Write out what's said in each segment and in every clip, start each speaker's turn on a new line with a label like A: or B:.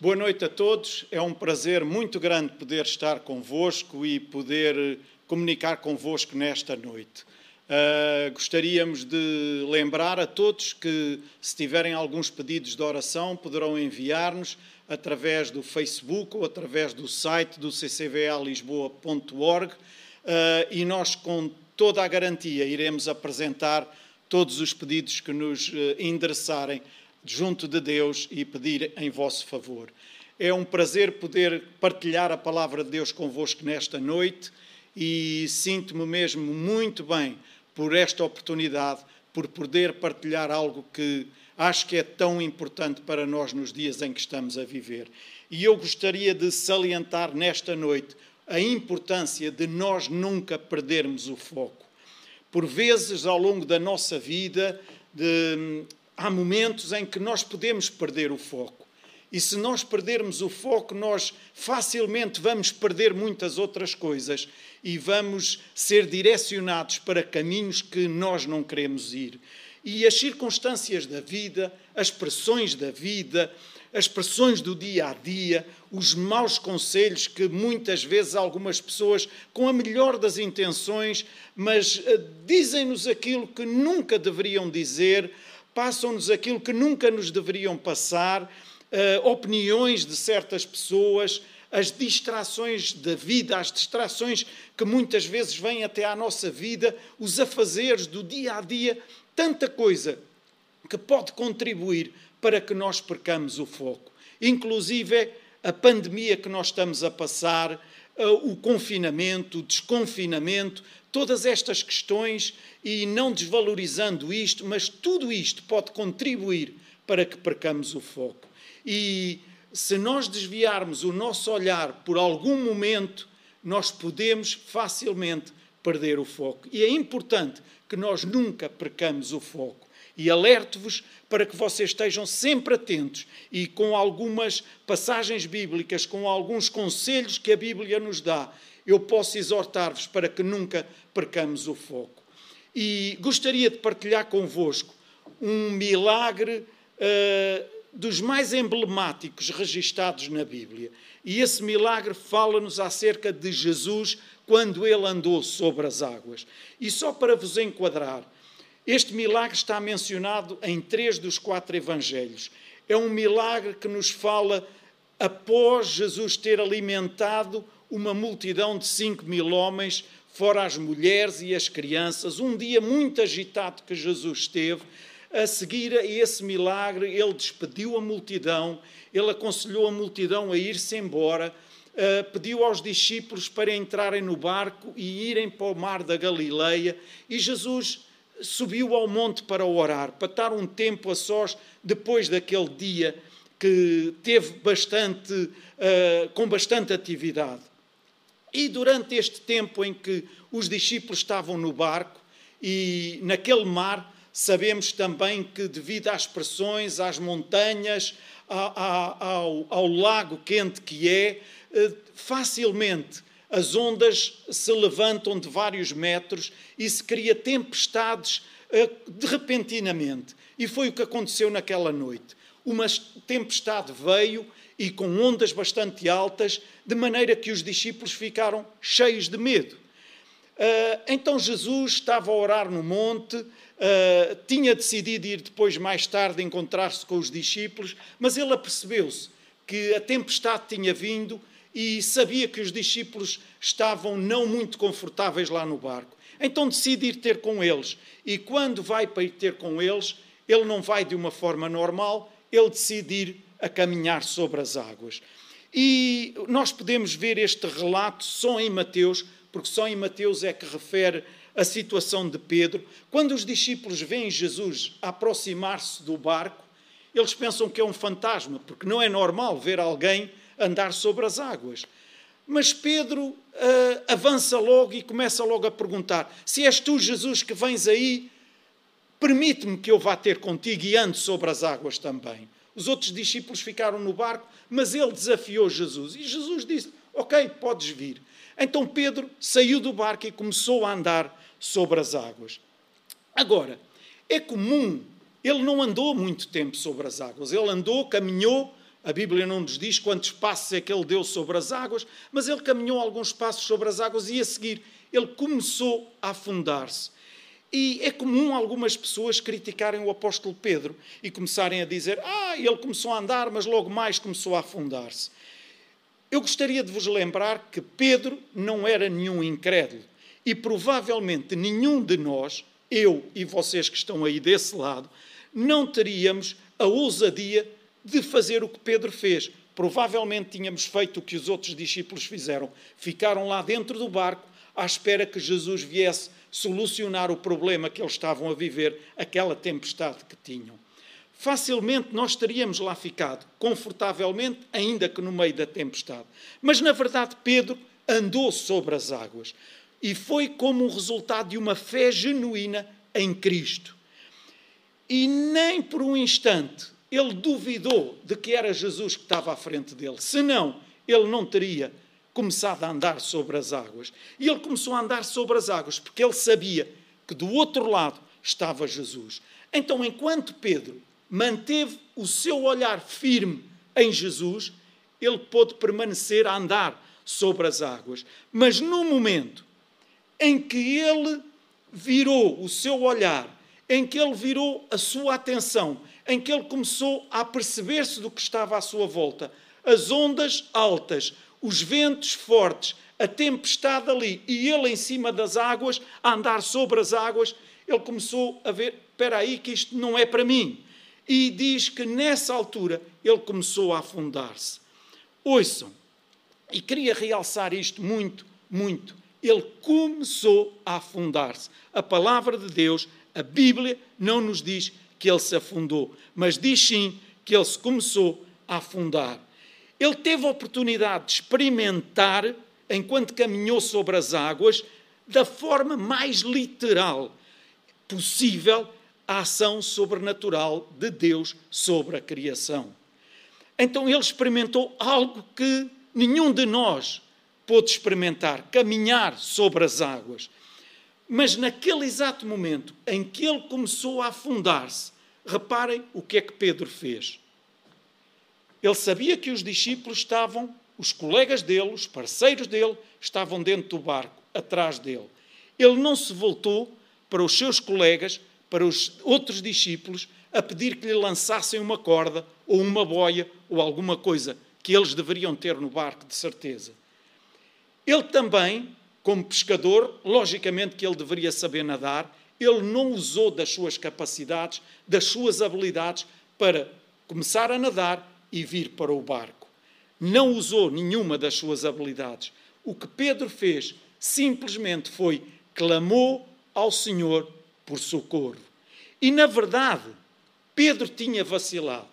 A: Boa noite a todos. É um prazer muito grande poder estar convosco e poder comunicar convosco nesta noite. Uh, gostaríamos de lembrar a todos que, se tiverem alguns pedidos de oração, poderão enviar-nos através do Facebook ou através do site do ccvalisboa.org uh, e nós, com toda a garantia, iremos apresentar todos os pedidos que nos endereçarem junto de Deus e pedir em vosso favor. É um prazer poder partilhar a palavra de Deus convosco nesta noite e sinto-me mesmo muito bem por esta oportunidade, por poder partilhar algo que acho que é tão importante para nós nos dias em que estamos a viver. E eu gostaria de salientar nesta noite a importância de nós nunca perdermos o foco. Por vezes, ao longo da nossa vida, de, há momentos em que nós podemos perder o foco. E se nós perdermos o foco, nós facilmente vamos perder muitas outras coisas e vamos ser direcionados para caminhos que nós não queremos ir. E as circunstâncias da vida, as pressões da vida, as pressões do dia a dia, os maus conselhos que muitas vezes algumas pessoas, com a melhor das intenções, mas uh, dizem-nos aquilo que nunca deveriam dizer, passam-nos aquilo que nunca nos deveriam passar, uh, opiniões de certas pessoas, as distrações da vida, as distrações que muitas vezes vêm até à nossa vida, os afazeres do dia a dia, tanta coisa que pode contribuir para que nós percamos o foco. Inclusive a pandemia que nós estamos a passar, uh, o confinamento, o desconfinamento, todas estas questões e não desvalorizando isto, mas tudo isto pode contribuir para que percamos o foco. E se nós desviarmos o nosso olhar por algum momento, nós podemos facilmente perder o foco. E é importante que nós nunca percamos o foco. E alerto-vos para que vocês estejam sempre atentos e com algumas passagens bíblicas, com alguns conselhos que a Bíblia nos dá, eu posso exortar-vos para que nunca percamos o foco. E gostaria de partilhar convosco um milagre uh, dos mais emblemáticos registados na Bíblia. E esse milagre fala-nos acerca de Jesus quando ele andou sobre as águas. E só para vos enquadrar, este milagre está mencionado em três dos quatro evangelhos. É um milagre que nos fala após Jesus ter alimentado uma multidão de cinco mil homens, fora as mulheres e as crianças, um dia muito agitado que Jesus teve. A seguir a esse milagre, ele despediu a multidão, ele aconselhou a multidão a ir-se embora, uh, pediu aos discípulos para entrarem no barco e irem para o mar da Galileia, e Jesus subiu ao monte para orar, para estar um tempo a sós depois daquele dia que teve bastante, uh, com bastante atividade. E durante este tempo em que os discípulos estavam no barco e naquele mar, sabemos também que, devido às pressões, às montanhas, ao, ao lago quente que é, eh, facilmente as ondas se levantam de vários metros e se cria tempestades eh, de repentinamente. E foi o que aconteceu naquela noite. Uma tempestade veio e com ondas bastante altas, de maneira que os discípulos ficaram cheios de medo. Uh, então Jesus estava a orar no monte, uh, tinha decidido ir depois, mais tarde, encontrar-se com os discípulos, mas ele apercebeu-se que a tempestade tinha vindo e sabia que os discípulos estavam não muito confortáveis lá no barco. Então decide ir ter com eles. E quando vai para ir ter com eles, ele não vai de uma forma normal, ele decide ir a caminhar sobre as águas. E nós podemos ver este relato só em Mateus, porque só em Mateus é que refere a situação de Pedro. Quando os discípulos veem Jesus aproximar-se do barco, eles pensam que é um fantasma, porque não é normal ver alguém andar sobre as águas. Mas Pedro uh, avança logo e começa logo a perguntar: Se és tu, Jesus, que vens aí, permite-me que eu vá ter contigo e ande sobre as águas também. Os outros discípulos ficaram no barco, mas ele desafiou Jesus. E Jesus disse: Ok, podes vir. Então Pedro saiu do barco e começou a andar sobre as águas. Agora, é comum, ele não andou muito tempo sobre as águas, ele andou, caminhou A Bíblia não nos diz quantos passos é que ele deu sobre as águas, mas ele caminhou alguns passos sobre as águas e a seguir ele começou a afundar-se. E é comum algumas pessoas criticarem o apóstolo Pedro e começarem a dizer: Ah, ele começou a andar, mas logo mais começou a afundar-se. Eu gostaria de vos lembrar que Pedro não era nenhum incrédulo e provavelmente nenhum de nós, eu e vocês que estão aí desse lado, não teríamos a ousadia de fazer o que Pedro fez. Provavelmente tínhamos feito o que os outros discípulos fizeram. Ficaram lá dentro do barco à espera que Jesus viesse solucionar o problema que eles estavam a viver, aquela tempestade que tinham. Facilmente nós teríamos lá ficado, confortavelmente, ainda que no meio da tempestade. Mas, na verdade, Pedro andou sobre as águas e foi como um resultado de uma fé genuína em Cristo. E nem por um instante ele duvidou de que era Jesus que estava à frente dele. Senão, ele não teria começado a andar sobre as águas. E ele começou a andar sobre as águas porque ele sabia que do outro lado estava Jesus. Então, enquanto Pedro manteve o seu olhar firme em Jesus, ele pôde permanecer a andar sobre as águas. Mas no momento em que ele virou o seu olhar, em que ele virou a sua atenção, em que ele começou a perceber-se do que estava à sua volta, as ondas altas, os ventos fortes, a tempestade ali e ele em cima das águas, a andar sobre as águas, ele começou a ver: espera aí, que isto não é para mim. E diz que nessa altura ele começou a afundar-se. Ouçam, e queria realçar isto muito, muito. Ele começou a afundar-se. A palavra de Deus, a Bíblia, não nos diz que ele se afundou, mas diz sim que ele se começou a afundar. Ele teve a oportunidade de experimentar, enquanto caminhou sobre as águas, da forma mais literal possível, a ação sobrenatural de Deus sobre a criação. Então ele experimentou algo que nenhum de nós pôde experimentar, caminhar sobre as águas. Mas naquele exato momento em que ele começou a afundar-se, reparem o que é que Pedro fez. Ele sabia que os discípulos estavam, os colegas dele, os parceiros dele, estavam dentro do barco, atrás dele. Ele não se voltou para os seus colegas, para os outros discípulos, a pedir que lhe lançassem uma corda ou uma boia ou alguma coisa que eles deveriam ter no barco, de certeza. Ele também, como pescador, logicamente que ele deveria saber nadar, ele não usou das suas capacidades, das suas habilidades para começar a nadar e vir para o barco. Não usou nenhuma das suas habilidades. O que Pedro fez simplesmente foi clamou ao Senhor por socorro. E na verdade, Pedro tinha vacilado,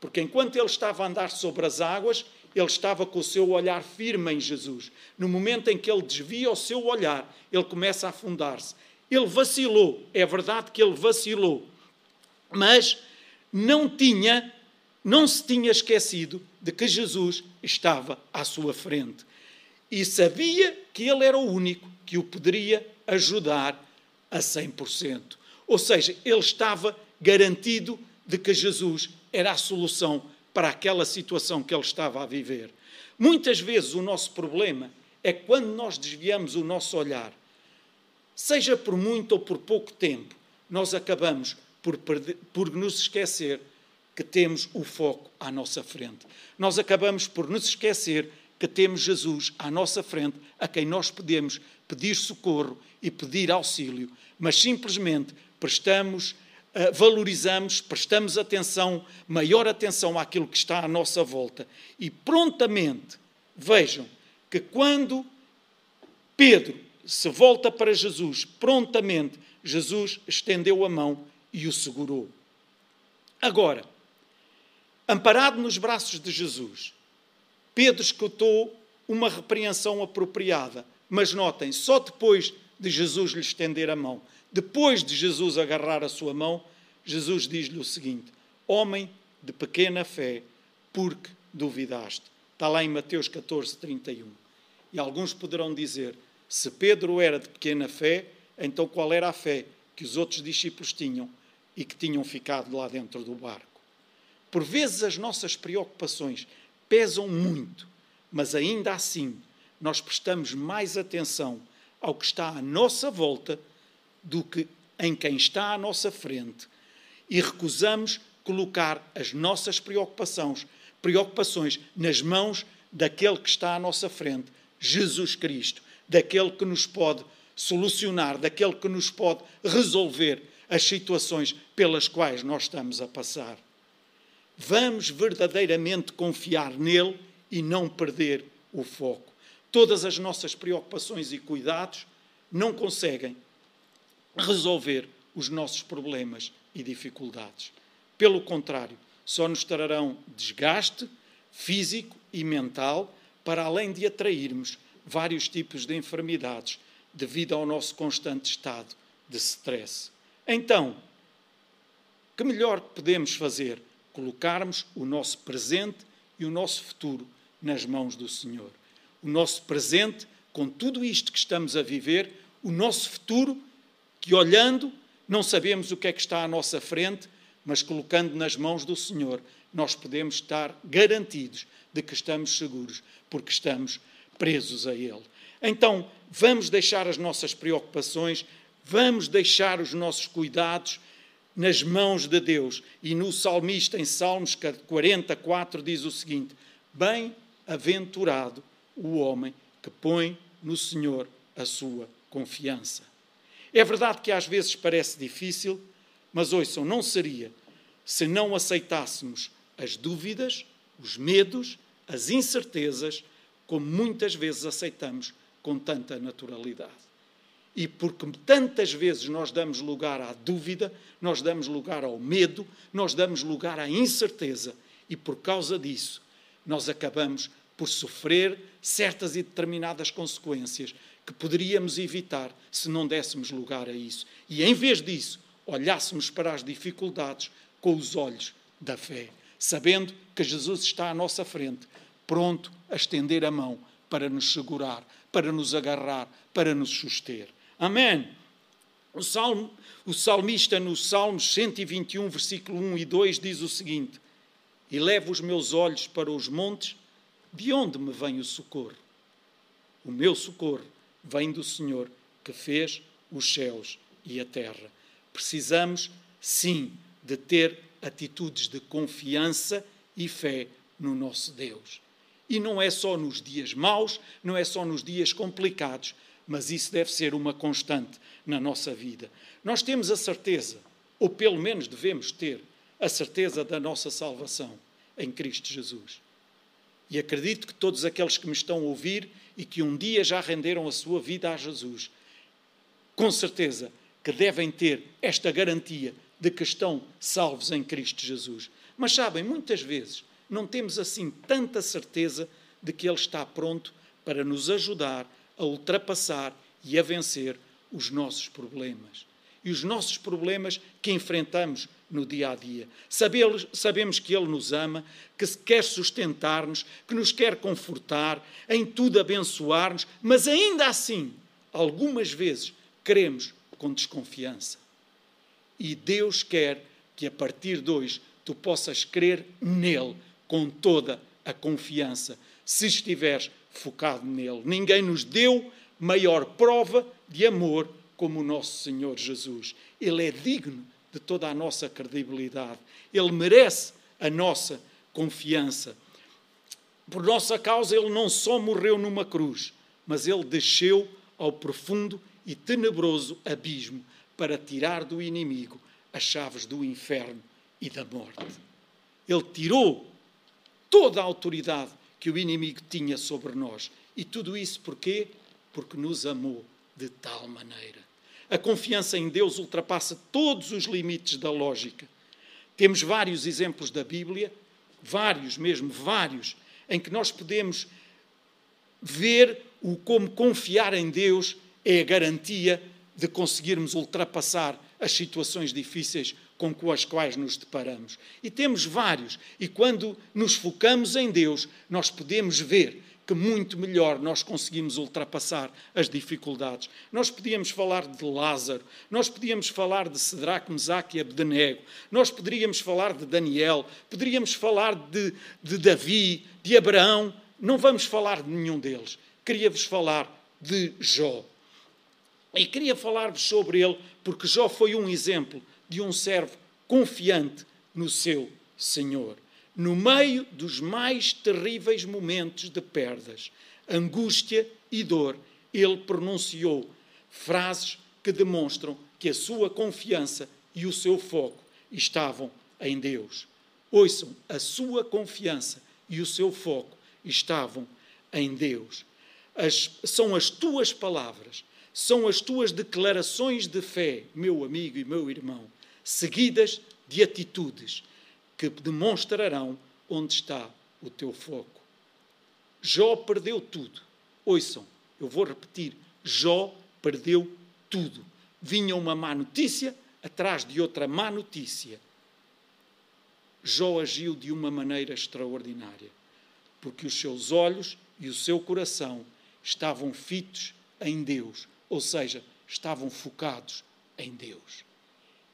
A: porque enquanto ele estava a andar sobre as águas, ele estava com o seu olhar firme em Jesus. No momento em que ele desvia o seu olhar, ele começa a afundar-se. Ele vacilou, é verdade que ele vacilou, mas não tinha não se tinha esquecido de que Jesus estava à sua frente e sabia que ele era o único que o poderia ajudar a 100%. Ou seja, ele estava garantido de que Jesus era a solução para aquela situação que ele estava a viver. Muitas vezes o nosso problema é quando nós desviamos o nosso olhar, seja por muito ou por pouco tempo, nós acabamos por, perder, por nos esquecer que temos o foco à nossa frente. Nós acabamos por nos esquecer que temos Jesus à nossa frente, a quem nós podemos pedir socorro e pedir auxílio, mas simplesmente prestamos, valorizamos, prestamos atenção, maior atenção àquilo que está à nossa volta e prontamente vejam que quando Pedro se volta para Jesus, prontamente Jesus estendeu a mão e o segurou. Agora, Amparado nos braços de Jesus, Pedro escutou uma repreensão apropriada. Mas notem, só depois de Jesus lhe estender a mão, depois de Jesus agarrar a sua mão, Jesus diz-lhe o seguinte: Homem de pequena fé, porque duvidaste? Está lá em Mateus 14, 31. E alguns poderão dizer: se Pedro era de pequena fé, então qual era a fé que os outros discípulos tinham e que tinham ficado lá dentro do barco? Por vezes as nossas preocupações pesam muito, mas ainda assim nós prestamos mais atenção ao que está à nossa volta do que em quem está à nossa frente e recusamos colocar as nossas preocupações, preocupações nas mãos daquele que está à nossa frente, Jesus Cristo, daquele que nos pode solucionar, daquele que nos pode resolver as situações pelas quais nós estamos a passar. Vamos verdadeiramente confiar nele e não perder o foco. Todas as nossas preocupações e cuidados não conseguem resolver os nossos problemas e dificuldades. Pelo contrário, só nos trarão desgaste físico e mental, para além de atrairmos vários tipos de enfermidades devido ao nosso constante estado de stress. Então, que melhor podemos fazer? Colocarmos o nosso presente e o nosso futuro nas mãos do Senhor. O nosso presente, com tudo isto que estamos a viver, o nosso futuro, que olhando, não sabemos o que é que está à nossa frente, mas colocando nas mãos do Senhor, nós podemos estar garantidos de que estamos seguros, porque estamos presos a Ele. Então, vamos deixar as nossas preocupações, vamos deixar os nossos cuidados nas mãos de Deus. E no salmista, em Salmos 44, diz o seguinte: Bem-aventurado o homem que põe no Senhor a sua confiança. É verdade que às vezes parece difícil, mas ouçam, não seria se não aceitássemos as dúvidas, os medos, as incertezas, como muitas vezes aceitamos com tanta naturalidade. E porque tantas vezes nós damos lugar à dúvida, nós damos lugar ao medo, nós damos lugar à incerteza, e por causa disso nós acabamos por sofrer certas e determinadas consequências que poderíamos evitar se não dessemos lugar a isso. E em vez disso, olhássemos para as dificuldades com os olhos da fé, sabendo que Jesus está à nossa frente, pronto a estender a mão para nos segurar, para nos agarrar, para nos suster. Amém. O, salmo, o salmista, no Salmos 121, versículo 1 e 2, diz o seguinte: E levo os meus olhos para os montes, de onde me vem o socorro? O meu socorro vem do Senhor que fez os céus e a terra. Precisamos, sim, de ter atitudes de confiança e fé no nosso Deus. E não é só nos dias maus, não é só nos dias complicados, mas isso deve ser uma constante na nossa vida. Nós temos a certeza, ou pelo menos devemos ter, a certeza da nossa salvação em Cristo Jesus. E acredito que todos aqueles que me estão a ouvir e que um dia já renderam a sua vida a Jesus, com certeza que devem ter esta garantia de que estão salvos em Cristo Jesus. Mas sabem, muitas vezes não temos assim tanta certeza de que Ele está pronto para nos ajudar a ultrapassar e a vencer os nossos problemas. E os nossos problemas que enfrentamos no dia a dia. Sabemos que Ele nos ama, que quer sustentar-nos, que nos quer confortar, em tudo abençoar-nos, mas ainda assim, algumas vezes, queremos com desconfiança. E Deus quer que a partir de hoje tu possas crer nele com toda a confiança, se estiveres focado nele. Ninguém nos deu maior prova de amor como o nosso Senhor Jesus. Ele é digno de toda a nossa credibilidade. Ele merece a nossa confiança. Por nossa causa, ele não só morreu numa cruz, mas ele desceu ao profundo e tenebroso abismo para tirar do inimigo as chaves do inferno e da morte. Ele tirou toda a autoridade que o inimigo tinha sobre nós. E tudo isso porquê? Porque nos amou de tal maneira. A confiança em Deus ultrapassa todos os limites da lógica. Temos vários exemplos da Bíblia, vários mesmo, vários, em que nós podemos ver o como confiar em Deus é a garantia de conseguirmos ultrapassar as situações difíceis com as quais nos deparamos. E temos vários, e quando nos focamos em Deus, nós podemos ver que muito melhor nós conseguimos ultrapassar as dificuldades. Nós podíamos falar de Lázaro, nós podíamos falar de Sedraque, Mesaque e Abdenego, nós poderíamos falar de Daniel, poderíamos falar de, de Davi, de Abraão, não vamos falar de nenhum deles. Queria-vos falar de Jó. E queria falar-vos sobre ele, porque Jó foi um exemplo de um servo confiante no seu Senhor no meio dos mais terríveis momentos de perdas, angústia e dor, ele pronunciou frases que demonstram que a sua confiança e o seu foco estavam em Deus. Ouçam, a sua confiança e o seu foco estavam em Deus. As, são as tuas palavras, são as tuas declarações de fé, meu amigo e meu irmão, seguidas de atitudes que demonstrarão onde está o teu foco. Jó perdeu tudo. Ouçam, eu vou repetir: Jó perdeu tudo. Vinha uma má notícia atrás de outra má notícia. Jó agiu de uma maneira extraordinária, porque os seus olhos e o seu coração estavam fitos em Deus, ou seja, estavam focados em Deus.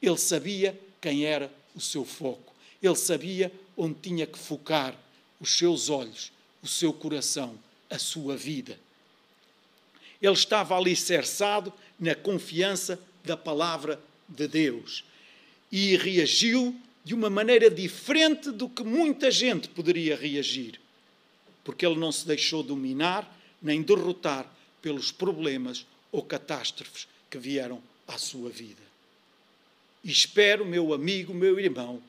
A: Ele sabia quem era o seu foco. Ele sabia onde tinha que focar os seus olhos, o seu coração, a sua vida. Ele estava alicerçado na confiança da palavra de Deus e reagiu de uma maneira diferente do que muita gente poderia reagir, porque ele não se deixou dominar nem derrotar pelos problemas ou catástrofes que vieram à sua vida. Espero, meu amigo, meu irmão,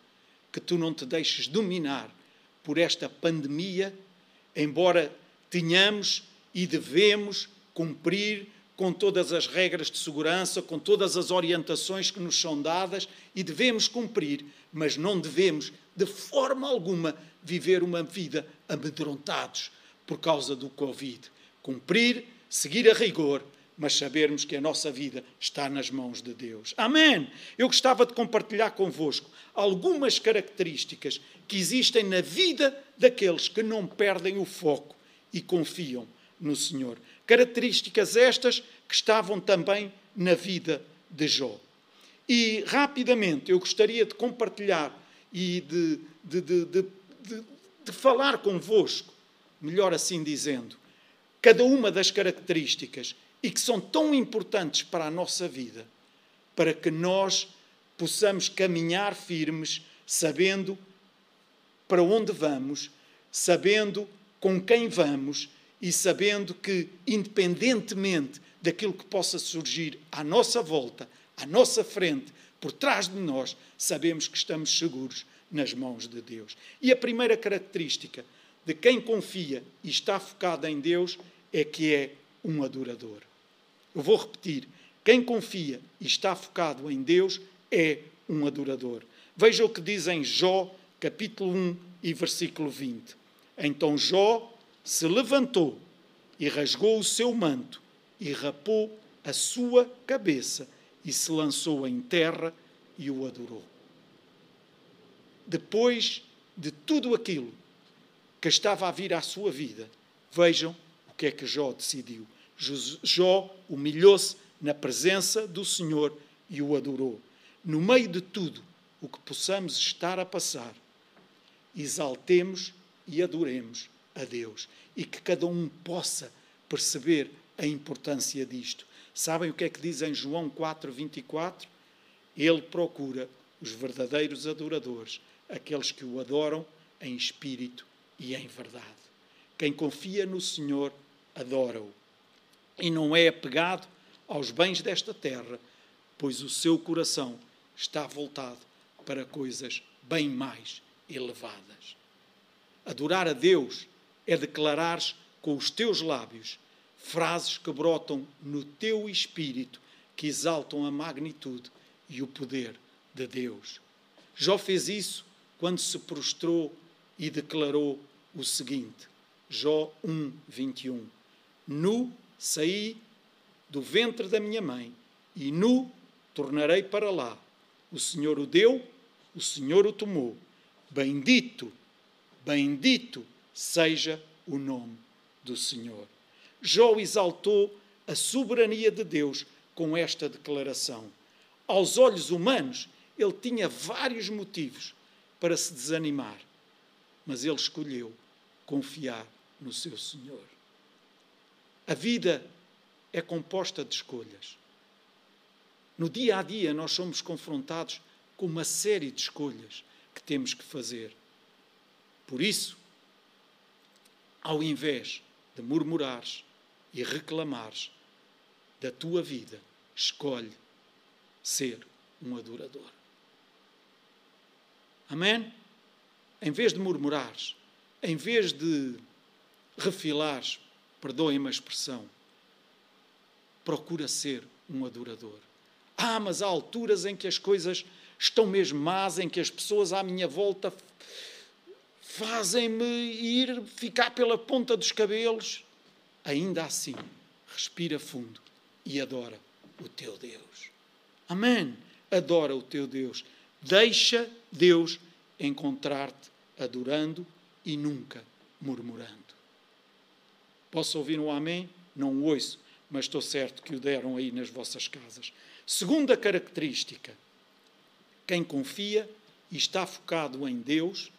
A: que tu não te deixes dominar por esta pandemia, embora tenhamos e devemos cumprir com todas as regras de segurança, com todas as orientações que nos são dadas e devemos cumprir, mas não devemos, de forma alguma, viver uma vida amedrontados por causa do Covid. Cumprir, seguir a rigor, mas sabermos que a nossa vida está nas mãos de Deus. Amém! Eu gostava de compartilhar convosco algumas características que existem na vida daqueles que não perdem o foco e confiam no Senhor. Características estas que estavam também na vida de Jó. E rapidamente eu gostaria de compartilhar e de, de, de, de falar convosco, melhor assim dizendo, cada uma das características e que são tão importantes para a nossa vida, para que nós possamos caminhar firmes, sabendo para onde vamos, sabendo com quem vamos e sabendo que, independentemente daquilo que possa surgir à nossa volta, à nossa frente, por trás de nós, sabemos que estamos seguros nas mãos de Deus. E a primeira característica de quem confia e está focado em Deus é que é um adorador. Eu vou repetir: quem confia e está focado em Deus é um adorador. Veja o que diz em Jó, capítulo 1 e versículo 20. Então Jó se levantou e rasgou o seu manto e rapou a sua cabeça e se lançou em terra e o adorou. Depois de tudo aquilo que estava a vir à sua vida, vejam o que é que Jó decidiu. Jó humilhou-se na presença do Senhor e o adorou. No meio de tudo o que possamos estar a passar, exaltemos e adoremos a Deus e que cada um possa perceber a importância disto. Sabem o que é que diz em João 4, 24? Ele procura os verdadeiros adoradores, aqueles que o adoram em espírito e em verdade. Quem confia no Senhor, adora-o e não é apegado aos bens desta terra, pois o seu coração está voltado para coisas bem mais elevadas. Adorar a Deus é declarar com os teus lábios frases que brotam no teu espírito, que exaltam a magnitude e o poder de Deus. Jó fez isso quando se prostrou e declarou o seguinte: Jó 1, 21. Nu Saí do ventre da minha mãe e nu tornarei para lá. O Senhor o deu, o Senhor o tomou. Bendito, bendito seja o nome do Senhor. Jó exaltou a soberania de Deus com esta declaração. Aos olhos humanos, ele tinha vários motivos para se desanimar, mas ele escolheu confiar no seu Senhor. A vida é composta de escolhas. No dia a dia, nós somos confrontados com uma série de escolhas que temos que fazer. Por isso, ao invés de murmurares e reclamares da tua vida, escolhe ser um adorador. Amém? Em vez de murmurares, em vez de refilares, perdoem-me a expressão, procura ser um adorador. Ah, mas há alturas em que as coisas estão mesmo más, em que as pessoas à minha volta fazem-me ir ficar pela ponta dos cabelos. Ainda assim, respira fundo e adora o teu Deus. Amém. Adora o teu Deus. Deixa Deus encontrar-te adorando e nunca murmurando. Posso ouvir um amém? Não o ouço, mas estou certo que o deram aí nas vossas casas. Segunda característica: quem confia e está focado em Deus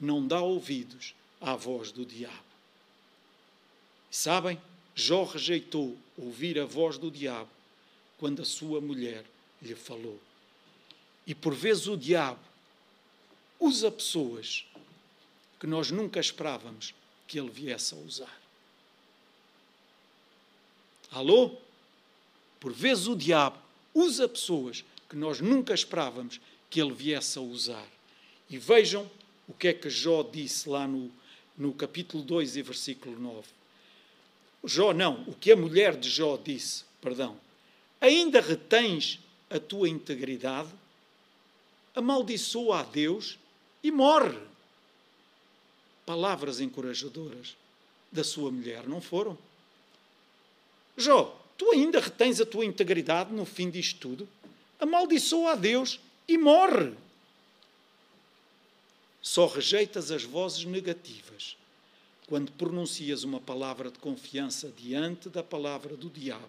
A: não dá ouvidos à voz do diabo. Sabem, Jó rejeitou ouvir a voz do diabo quando a sua mulher lhe falou. E por vezes o diabo usa pessoas que nós nunca esperávamos que ele viesse a usar. Alô? Por vezes o diabo usa pessoas que nós nunca esperávamos que ele viesse a usar. E vejam o que é que Jó disse lá no, no capítulo 2 e versículo 9. Jó, não, o que a mulher de Jó disse, perdão. Ainda retens a tua integridade? Amaldiçoa a Deus e morre. Palavras encorajadoras da sua mulher, não foram? Jó, tu ainda retens a tua integridade no fim disto tudo? Amaldiçoa a Deus e morre. Só rejeitas as vozes negativas quando pronuncias uma palavra de confiança diante da palavra do diabo.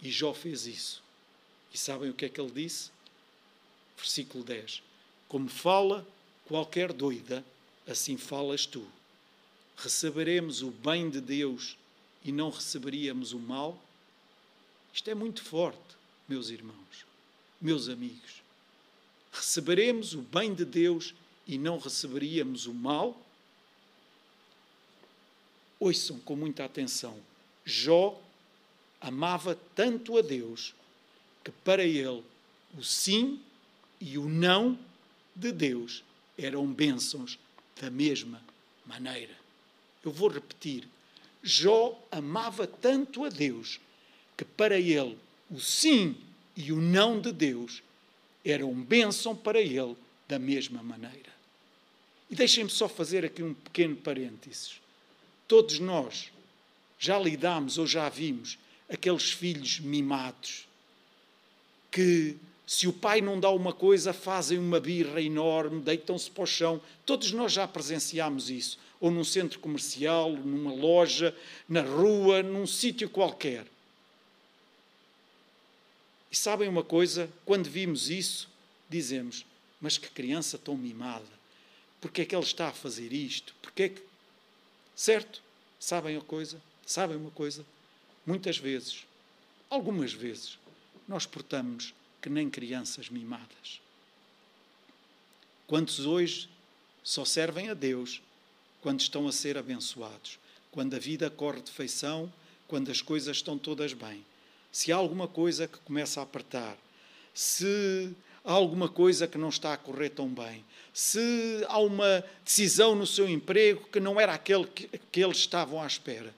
A: E Jó fez isso. E sabem o que é que ele disse? Versículo 10. Como fala qualquer doida, assim falas tu. Receberemos o bem de Deus e não receberíamos o mal? Isto é muito forte, meus irmãos, meus amigos. Receberemos o bem de Deus e não receberíamos o mal? Ouçam com muita atenção. Jó amava tanto a Deus que para ele o sim e o não de Deus eram bênçãos da mesma maneira. Eu vou repetir. Jó amava tanto a Deus que para ele o sim e o não de Deus eram bênção para ele da mesma maneira. E deixem-me só fazer aqui um pequeno parênteses. Todos nós já lidamos ou já vimos aqueles filhos mimados que, se o pai não dá uma coisa, fazem uma birra enorme, deitam-se para o chão. Todos nós já presenciámos isso ou num centro comercial, numa loja, na rua, num sítio qualquer. E sabem uma coisa? Quando vimos isso, dizemos: Mas que criança tão mimada! Porquê é que ele está a fazer isto? Porquê é que. Certo? Sabem a coisa? Sabem uma coisa? Muitas vezes, algumas vezes, nós portamos que nem crianças mimadas. Quantos hoje só servem a Deus quando estão a ser abençoados, quando a vida corre de feição, quando as coisas estão todas bem. Se há alguma coisa que começa a apertar, se há alguma coisa que não está a correr tão bem, se há uma decisão no seu emprego que não era aquele que, que eles estavam à espera,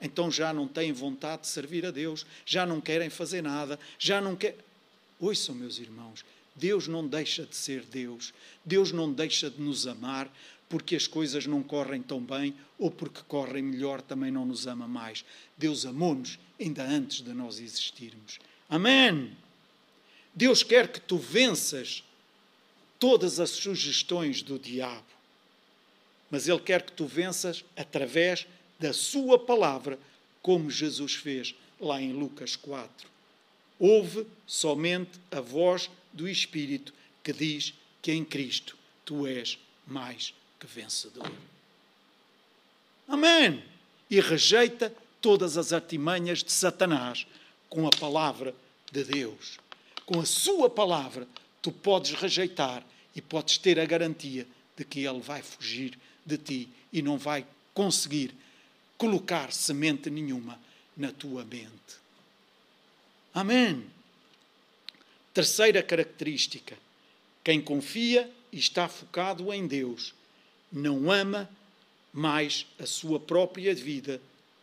A: então já não têm vontade de servir a Deus, já não querem fazer nada, já não querem. Ouçam, meus irmãos, Deus não deixa de ser Deus, Deus não deixa de nos amar, porque as coisas não correm tão bem ou porque correm melhor também não nos ama mais. Deus amou-nos ainda antes de nós existirmos. Amém! Deus quer que tu venças todas as sugestões do diabo. mas Ele quer que tu venças através da Sua palavra, como Jesus fez lá em Lucas 4. Ouve somente a voz do Espírito que diz que em Cristo tu és mais que vencedor. Amém! E rejeita todas as artimanhas de Satanás com a palavra de Deus. Com a Sua palavra, tu podes rejeitar e podes ter a garantia de que Ele vai fugir de ti e não vai conseguir colocar semente nenhuma na tua mente. Amém. Terceira característica: quem confia e está focado em Deus não ama mais a sua própria vida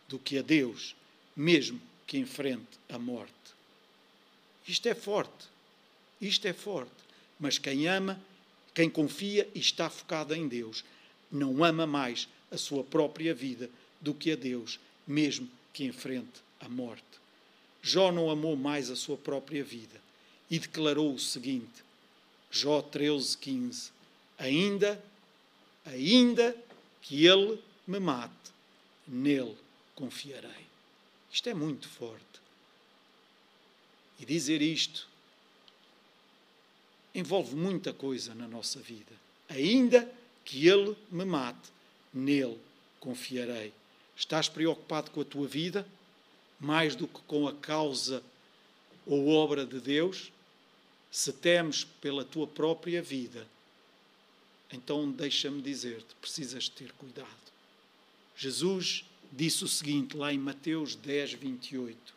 A: do que a Deus, mesmo que enfrente a morte. Isto é forte. Isto é forte. Mas quem ama, quem confia e está focado em Deus, não ama mais a sua própria vida do que a Deus, mesmo que enfrente a morte. Jó não amou mais a sua própria vida e declarou o seguinte: Jó 13, 15: Ainda, ainda que ele me mate, nele confiarei. Isto é muito forte. E dizer isto envolve muita coisa na nossa vida. Ainda que ele me mate, nele confiarei. Estás preocupado com a tua vida mais do que com a causa ou obra de Deus? Se temes pela tua própria vida, então deixa-me dizer-te: precisas ter cuidado. Jesus disse o seguinte lá em Mateus 10, 28.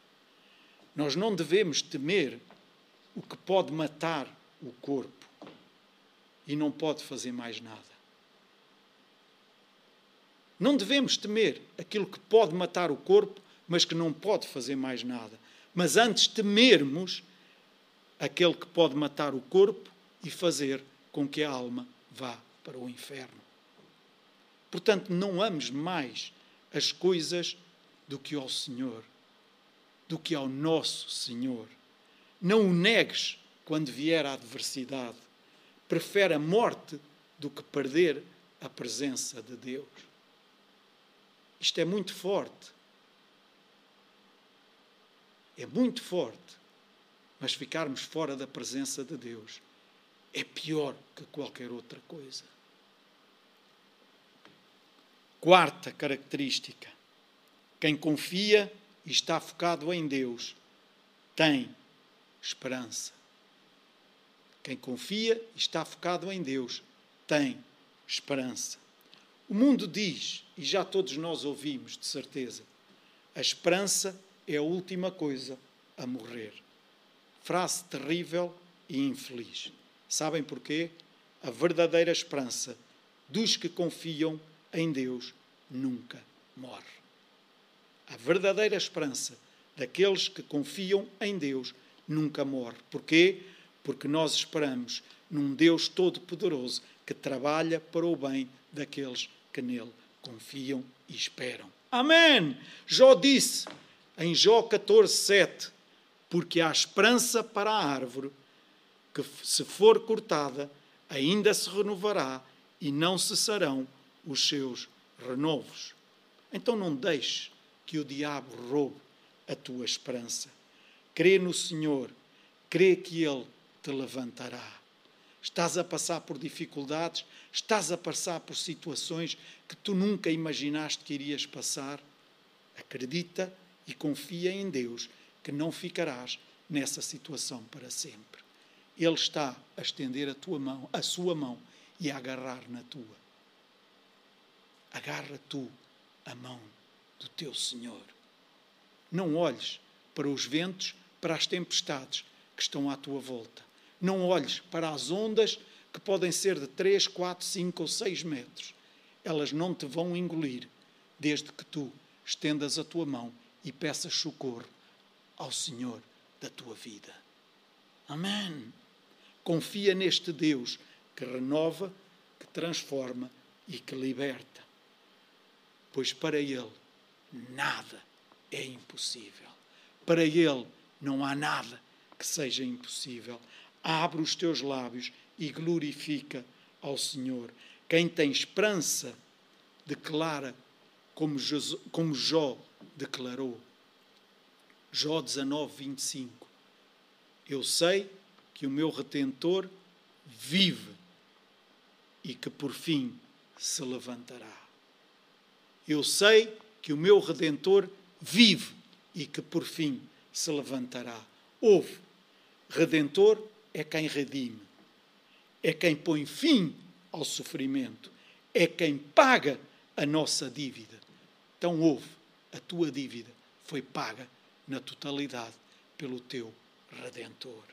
A: Nós não devemos temer o que pode matar o corpo e não pode fazer mais nada. Não devemos temer aquilo que pode matar o corpo, mas que não pode fazer mais nada. Mas antes temermos aquele que pode matar o corpo e fazer com que a alma vá para o inferno. Portanto, não ames mais as coisas do que ao Senhor, do que ao nosso Senhor. Não o negues quando vier a adversidade. Prefere a morte do que perder a presença de Deus. Isto é muito forte. É muito forte. Mas ficarmos fora da presença de Deus é pior que qualquer outra coisa. Quarta característica: quem confia e está focado em Deus tem esperança. Quem confia e está focado em Deus tem esperança. O mundo diz, e já todos nós ouvimos de certeza, a esperança é a última coisa a morrer. Frase terrível e infeliz. Sabem porquê? A verdadeira esperança dos que confiam em Deus nunca morre. A verdadeira esperança daqueles que confiam em Deus nunca morre. Porquê? Porque nós esperamos num Deus Todo-Poderoso que trabalha para o bem daqueles que nele confiam e esperam. Amém! Jó disse em Jó 14, 7: Porque há esperança para a árvore, que se for cortada, ainda se renovará e não cessarão os seus renovos. Então não deixes que o diabo roube a tua esperança. Crê no Senhor, crê que Ele te levantará. Estás a passar por dificuldades, estás a passar por situações que tu nunca imaginaste que irias passar. Acredita e confia em Deus que não ficarás nessa situação para sempre. Ele está a estender a tua mão, a sua mão e a agarrar na tua. Agarra tu a mão do teu Senhor. Não olhes para os ventos, para as tempestades que estão à tua volta não olhes para as ondas que podem ser de 3, 4, 5 ou 6 metros. Elas não te vão engolir, desde que tu estendas a tua mão e peças socorro ao Senhor da tua vida. Amém. Confia neste Deus que renova, que transforma e que liberta. Pois para Ele nada é impossível. Para Ele não há nada que seja impossível abre os teus lábios e glorifica ao Senhor. Quem tem esperança declara como, Jesus, como Jó declarou. Jó 19, 25. Eu sei que o meu retentor vive e que por fim se levantará. Eu sei que o meu redentor vive e que por fim se levantará. Ouve, redentor é quem redime, é quem põe fim ao sofrimento, é quem paga a nossa dívida. Então ouve, a tua dívida foi paga na totalidade pelo teu redentor.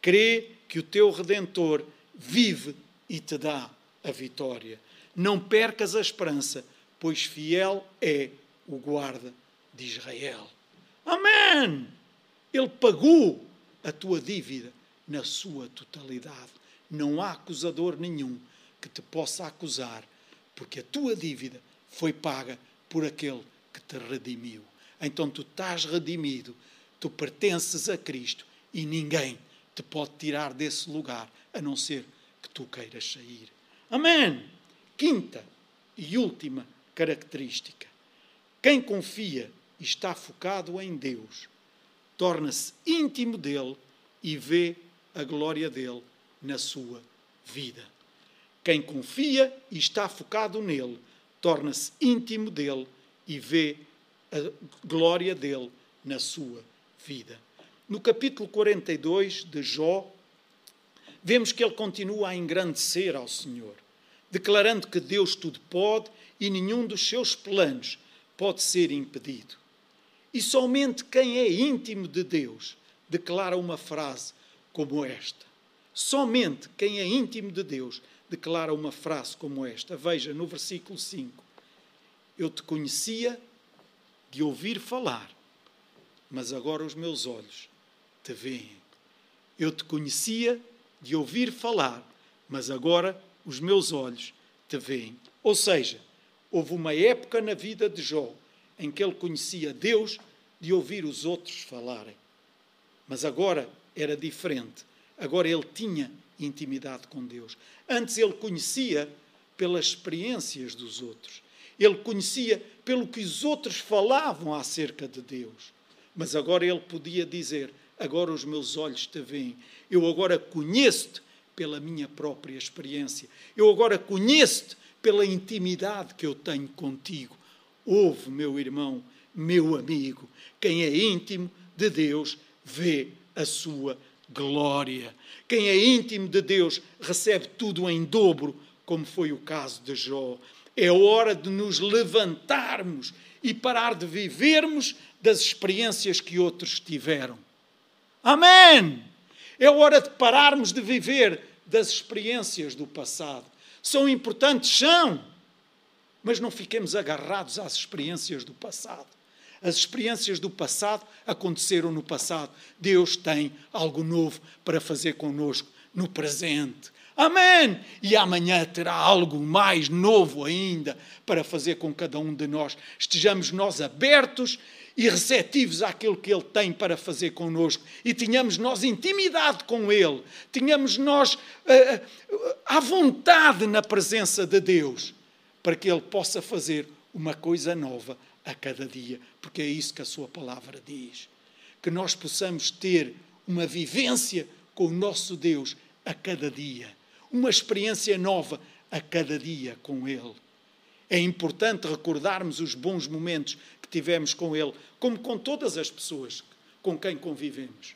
A: Crê que o teu redentor vive e te dá a vitória. Não percas a esperança, pois fiel é o guarda de Israel. Amém! Ele pagou a tua dívida na sua totalidade. Não há acusador nenhum que te possa acusar, porque a tua dívida foi paga por aquele que te redimiu. Então tu estás redimido, tu pertences a Cristo e ninguém te pode tirar desse lugar, a não ser que tu queiras sair. Amém! Quinta e última característica. Quem confia e está focado em Deus torna-se íntimo dele e vê a glória dele na sua vida. Quem confia e está focado nele torna-se íntimo dele e vê a glória dele na sua vida. No capítulo 42 de Jó, vemos que ele continua a engrandecer ao Senhor, declarando que Deus tudo pode e nenhum dos seus planos pode ser impedido. E somente quem é íntimo de Deus declara uma frase como esta. Somente quem é íntimo de Deus declara uma frase como esta. Veja no versículo 5. Eu te conhecia de ouvir falar, mas agora os meus olhos te veem. Eu te conhecia de ouvir falar, mas agora os meus olhos te veem. Ou seja, houve uma época na vida de Jó em que ele conhecia Deus de ouvir os outros falarem. Mas agora era diferente. Agora ele tinha intimidade com Deus. Antes ele conhecia pelas experiências dos outros. Ele conhecia pelo que os outros falavam acerca de Deus. Mas agora ele podia dizer: Agora os meus olhos te veem. Eu agora conheço-te pela minha própria experiência. Eu agora conheço-te pela intimidade que eu tenho contigo. Ouve, meu irmão, meu amigo, quem é íntimo de Deus vê a sua glória. Quem é íntimo de Deus recebe tudo em dobro, como foi o caso de Jó. É hora de nos levantarmos e parar de vivermos das experiências que outros tiveram. Amém! É hora de pararmos de viver das experiências do passado. São importantes, são, mas não fiquemos agarrados às experiências do passado. As experiências do passado aconteceram no passado. Deus tem algo novo para fazer conosco no presente. Amém! E amanhã terá algo mais novo ainda para fazer com cada um de nós. Estejamos nós abertos e receptivos àquilo que Ele tem para fazer conosco e tenhamos nós intimidade com Ele, tenhamos nós uh, à vontade na presença de Deus, para que Ele possa fazer uma coisa nova a cada dia, porque é isso que a Sua palavra diz. Que nós possamos ter uma vivência com o nosso Deus a cada dia, uma experiência nova a cada dia com Ele. É importante recordarmos os bons momentos que tivemos com Ele, como com todas as pessoas com quem convivemos.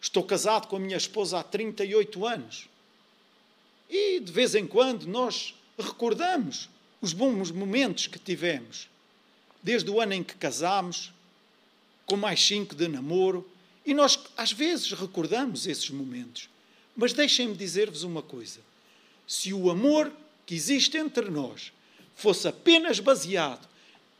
A: Estou casado com a minha esposa há 38 anos e de vez em quando nós recordamos os bons momentos que tivemos, desde o ano em que casámos, com mais cinco de namoro, e nós às vezes recordamos esses momentos. Mas deixem-me dizer-vos uma coisa: se o amor que existe entre nós fosse apenas baseado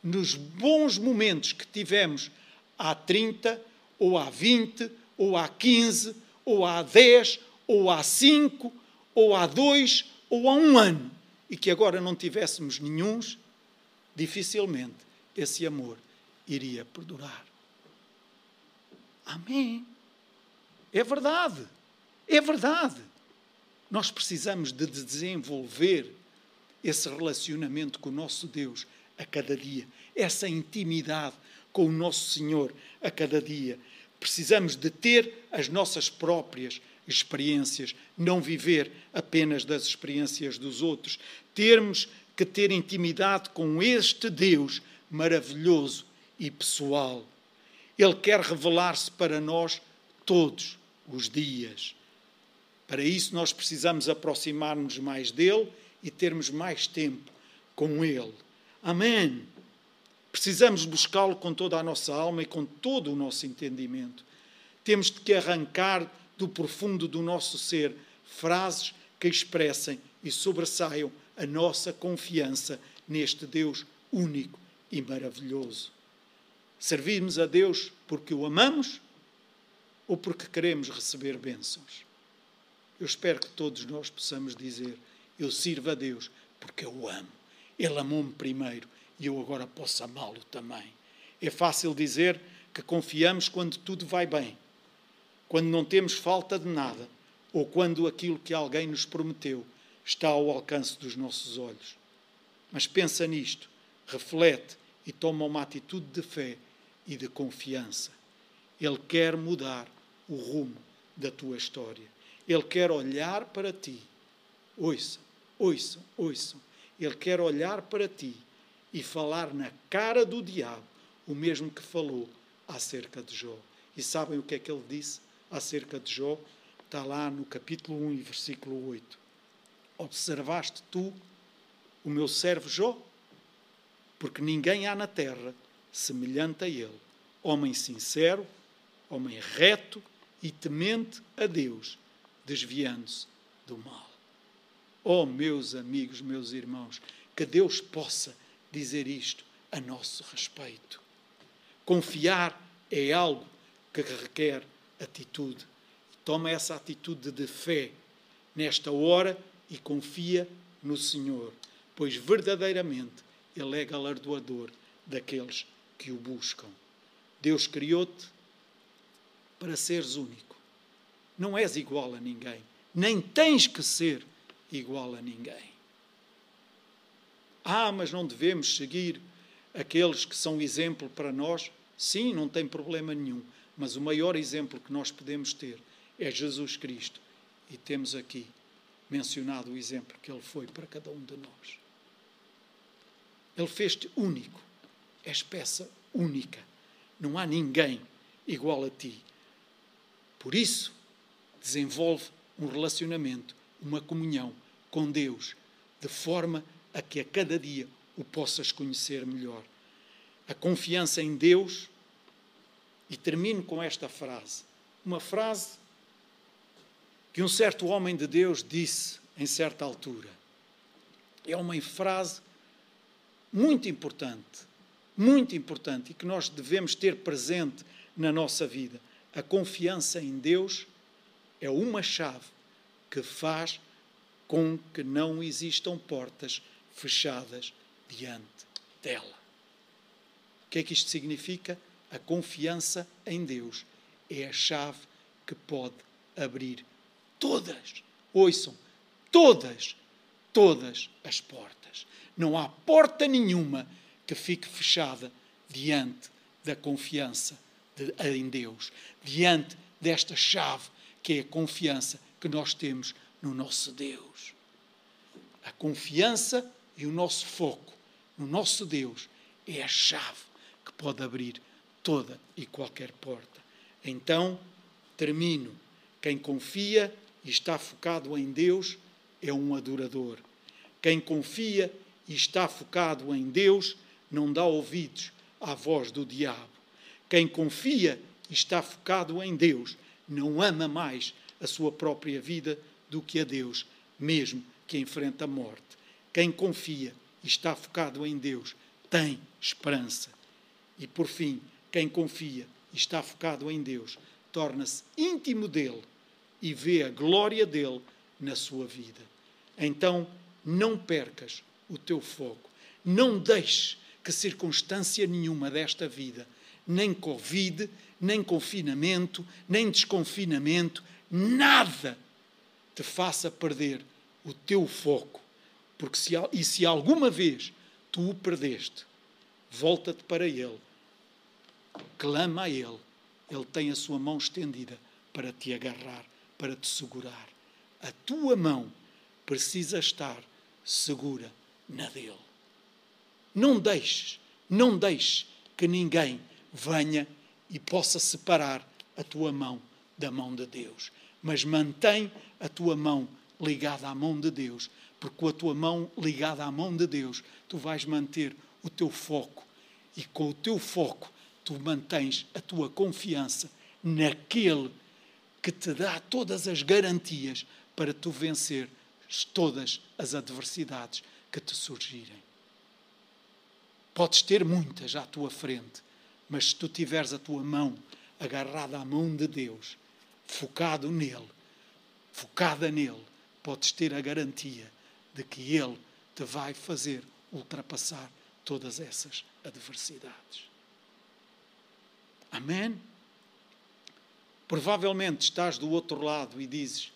A: nos bons momentos que tivemos há 30, ou há 20, ou há 15, ou há 10, ou há 5, ou há 2, ou há um ano, e que agora não tivéssemos nenhuns, dificilmente esse amor iria perdurar. Amém. É verdade. É verdade. Nós precisamos de desenvolver esse relacionamento com o nosso Deus a cada dia, essa intimidade com o nosso Senhor a cada dia. Precisamos de ter as nossas próprias experiências, não viver apenas das experiências dos outros. Termos que ter intimidade com este Deus maravilhoso e pessoal. Ele quer revelar-se para nós todos os dias. Para isso, nós precisamos aproximar-nos mais dele e termos mais tempo com ele. Amém. Precisamos buscá-lo com toda a nossa alma e com todo o nosso entendimento. Temos de que arrancar do profundo do nosso ser frases que expressem e sobressaiam a nossa confiança neste Deus único e maravilhoso. Servimos a Deus porque o amamos ou porque queremos receber bênçãos? Eu espero que todos nós possamos dizer: Eu sirvo a Deus porque eu o amo. Ele amou-me primeiro e eu agora posso amá-lo também. É fácil dizer que confiamos quando tudo vai bem, quando não temos falta de nada ou quando aquilo que alguém nos prometeu está ao alcance dos nossos olhos. Mas pensa nisto, reflete e toma uma atitude de fé e de confiança. Ele quer mudar o rumo da tua história. Ele quer olhar para ti. Ouçam, ouçam, ouçam. Ele quer olhar para ti e falar na cara do diabo o mesmo que falou acerca de Jó. E sabem o que é que ele disse acerca de Jó? Está lá no capítulo 1 e versículo 8. Observaste tu o meu servo Jó? Porque ninguém há na terra semelhante a ele, homem sincero, homem reto e temente a Deus, desviando-se do mal. Oh, meus amigos, meus irmãos, que Deus possa dizer isto a nosso respeito. Confiar é algo que requer atitude. Toma essa atitude de fé nesta hora e confia no Senhor, pois verdadeiramente Ele é galardoador daqueles que o buscam. Deus criou-te para seres único. Não és igual a ninguém, nem tens que ser igual a ninguém. Ah, mas não devemos seguir aqueles que são exemplo para nós? Sim, não tem problema nenhum. Mas o maior exemplo que nós podemos ter é Jesus Cristo. E temos aqui mencionado o exemplo que ele foi para cada um de nós. Ele fez-te único. És peça única. Não há ninguém igual a ti. Por isso, desenvolve um relacionamento, uma comunhão com Deus, de forma a que a cada dia o possas conhecer melhor. A confiança em Deus, e termino com esta frase, uma frase que um certo homem de Deus disse em certa altura. É uma frase muito importante, muito importante e que nós devemos ter presente na nossa vida. A confiança em Deus é uma chave que faz com que não existam portas fechadas diante dela. O que é que isto significa? A confiança em Deus é a chave que pode abrir todas, ouçam, todas, todas as portas. Não há porta nenhuma que fique fechada diante da confiança de, em Deus, diante desta chave que é a confiança que nós temos no nosso Deus. A confiança e o nosso foco no nosso Deus é a chave que pode abrir toda e qualquer porta. Então, termino. Quem confia e está focado em Deus é um adorador. Quem confia e está focado em Deus não dá ouvidos à voz do diabo. Quem confia e está focado em Deus não ama mais a sua própria vida do que a Deus, mesmo que enfrenta a morte. Quem confia e está focado em Deus tem esperança. E por fim, quem confia e está focado em Deus torna-se íntimo dele e vê a glória dele na sua vida. Então, não percas o teu foco. Não deixes que circunstância nenhuma desta vida, nem Covid, nem confinamento, nem desconfinamento, nada te faça perder o teu foco Porque se, e se alguma vez tu o perdeste, volta-te para Ele, clama a Ele, Ele tem a sua mão estendida para te agarrar, para te segurar. A tua mão precisa estar segura na dele. Não deixes, não deixes que ninguém venha e possa separar a tua mão da mão de Deus. Mas mantém a tua mão ligada à mão de Deus, porque com a tua mão ligada à mão de Deus, tu vais manter o teu foco e com o teu foco tu mantens a tua confiança naquele que te dá todas as garantias para tu vencer todas as adversidades que te surgirem. Podes ter muitas à tua frente, mas se tu tiveres a tua mão agarrada à mão de Deus, focado nele, focada nele, podes ter a garantia de que ele te vai fazer ultrapassar todas essas adversidades. Amém? Provavelmente estás do outro lado e dizes: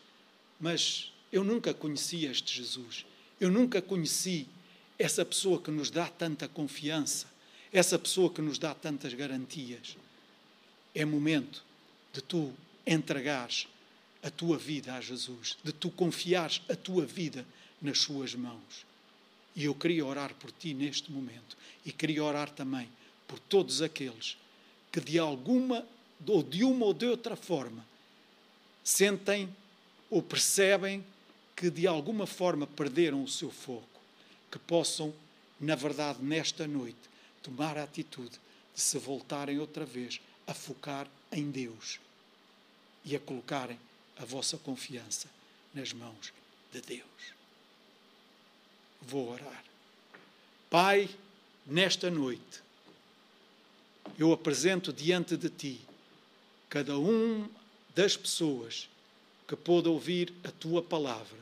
A: Mas eu nunca conheci este Jesus. Eu nunca conheci essa pessoa que nos dá tanta confiança, essa pessoa que nos dá tantas garantias. É momento de tu entregares a tua vida a Jesus, de tu confiares a tua vida nas suas mãos. E eu queria orar por ti neste momento e queria orar também por todos aqueles que de alguma ou de uma ou de outra forma sentem ou percebem que de alguma forma perderam o seu foco, que possam, na verdade, nesta noite, tomar a atitude de se voltarem outra vez a focar em Deus e a colocarem a vossa confiança nas mãos de Deus. Vou orar. Pai, nesta noite, eu apresento diante de Ti cada um das pessoas que pôde ouvir a Tua palavra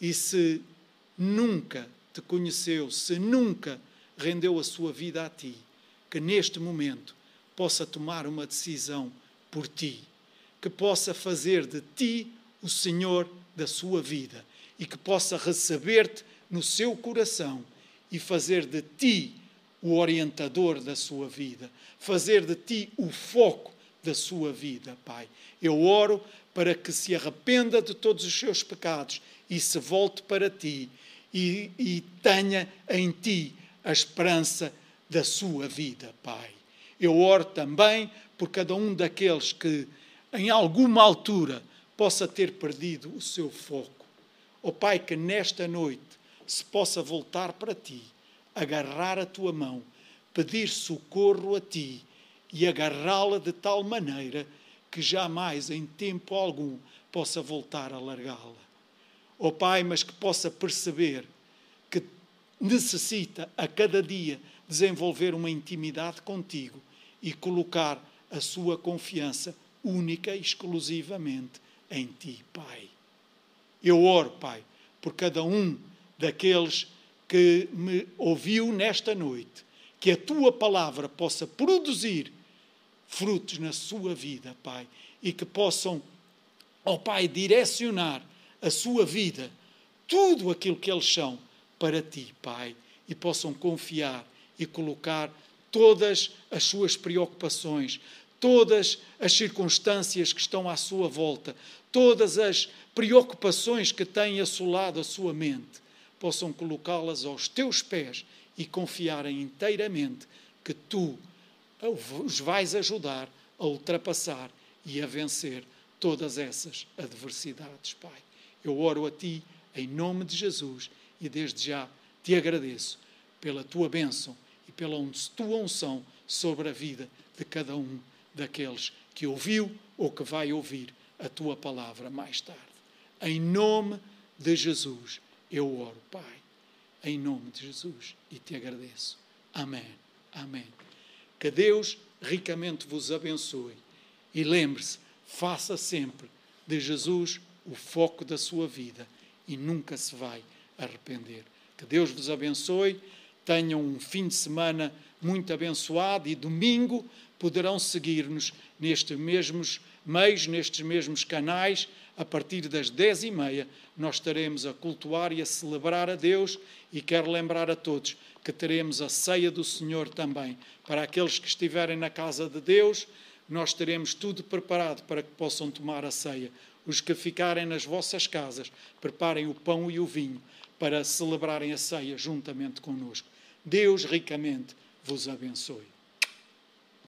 A: e se nunca te conheceu, se nunca rendeu a sua vida a ti, que neste momento possa tomar uma decisão por ti, que possa fazer de ti o Senhor da sua vida e que possa receber-te no seu coração e fazer de ti o orientador da sua vida, fazer de ti o foco da sua vida, Pai. Eu oro para que se arrependa de todos os seus pecados e se volte para ti e, e tenha em ti a esperança da sua vida, Pai. Eu oro também por cada um daqueles que, em alguma altura, possa ter perdido o seu foco. Ó oh, Pai, que nesta noite se possa voltar para ti, agarrar a tua mão, pedir socorro a ti e agarrá-la de tal maneira que jamais em tempo algum possa voltar a largá-la. Ó oh, Pai, mas que possa perceber que necessita a cada dia desenvolver uma intimidade contigo e colocar a sua confiança única e exclusivamente em ti, Pai. Eu oro, Pai, por cada um daqueles que me ouviu nesta noite, que a tua palavra possa produzir frutos na sua vida, Pai, e que possam, ó oh, Pai, direcionar a sua vida, tudo aquilo que eles são, para Ti, Pai, e possam confiar e colocar todas as suas preocupações, todas as circunstâncias que estão à sua volta, todas as preocupações que têm assolado a sua mente, possam colocá-las aos teus pés e confiarem inteiramente que tu os vais ajudar a ultrapassar e a vencer todas essas adversidades, Pai. Eu oro a Ti em nome de Jesus e desde já te agradeço pela Tua bênção e pela Tua unção sobre a vida de cada um daqueles que ouviu ou que vai ouvir a Tua palavra mais tarde. Em nome de Jesus eu oro, Pai. Em nome de Jesus e te agradeço. Amém. Amém. Que Deus ricamente vos abençoe. E lembre-se, faça sempre de Jesus o foco da sua vida e nunca se vai arrepender. Que Deus vos abençoe. Tenham um fim de semana muito abençoado e domingo poderão seguir-nos nestes mesmos meios, nestes mesmos canais. A partir das dez e meia, nós estaremos a cultuar e a celebrar a Deus. E quero lembrar a todos que teremos a ceia do Senhor também. Para aqueles que estiverem na casa de Deus, nós teremos tudo preparado para que possam tomar a ceia. Os que ficarem nas vossas casas, preparem o pão e o vinho para celebrarem a ceia juntamente conosco. Deus ricamente vos abençoe.